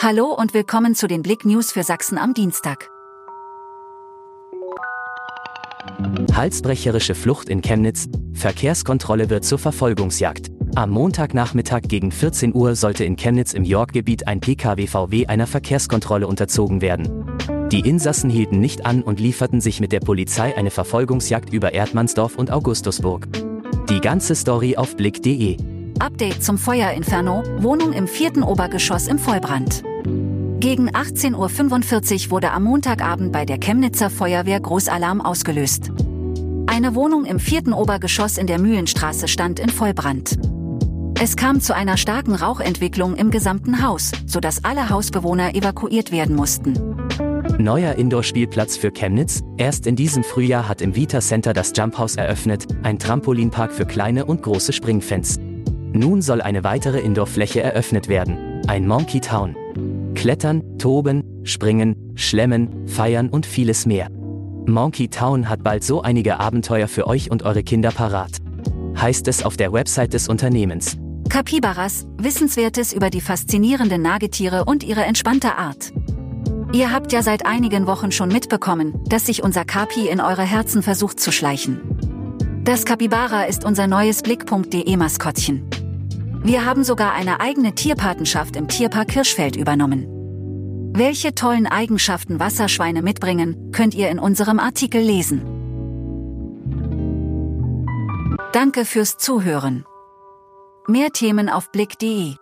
Hallo und willkommen zu den Blick News für Sachsen am Dienstag. Halsbrecherische Flucht in Chemnitz, Verkehrskontrolle wird zur Verfolgungsjagd. Am Montagnachmittag gegen 14 Uhr sollte in Chemnitz im Yorkgebiet ein Pkw-VW einer Verkehrskontrolle unterzogen werden. Die Insassen hielten nicht an und lieferten sich mit der Polizei eine Verfolgungsjagd über Erdmannsdorf und Augustusburg. Die ganze Story auf blick.de. Update zum Feuerinferno, Wohnung im vierten Obergeschoss im Vollbrand. Gegen 18.45 Uhr wurde am Montagabend bei der Chemnitzer Feuerwehr Großalarm ausgelöst. Eine Wohnung im vierten Obergeschoss in der Mühlenstraße stand in Vollbrand. Es kam zu einer starken Rauchentwicklung im gesamten Haus, sodass alle Hausbewohner evakuiert werden mussten. Neuer Indoor-Spielplatz für Chemnitz. Erst in diesem Frühjahr hat im Vita Center das Jump House eröffnet, ein Trampolinpark für kleine und große Springfans. Nun soll eine weitere Indoor-Fläche eröffnet werden, ein Monkey Town. Klettern, toben, springen, schlemmen, feiern und vieles mehr. Monkey Town hat bald so einige Abenteuer für euch und eure Kinder parat. Heißt es auf der Website des Unternehmens. Kapibaras, Wissenswertes über die faszinierenden Nagetiere und ihre entspannte Art. Ihr habt ja seit einigen Wochen schon mitbekommen, dass sich unser Kapi in eure Herzen versucht zu schleichen. Das Kapibara ist unser neues Blick.de Maskottchen. Wir haben sogar eine eigene Tierpatenschaft im Tierpark Kirschfeld übernommen. Welche tollen Eigenschaften Wasserschweine mitbringen, könnt ihr in unserem Artikel lesen. Danke fürs Zuhören. Mehr Themen auf Blick.de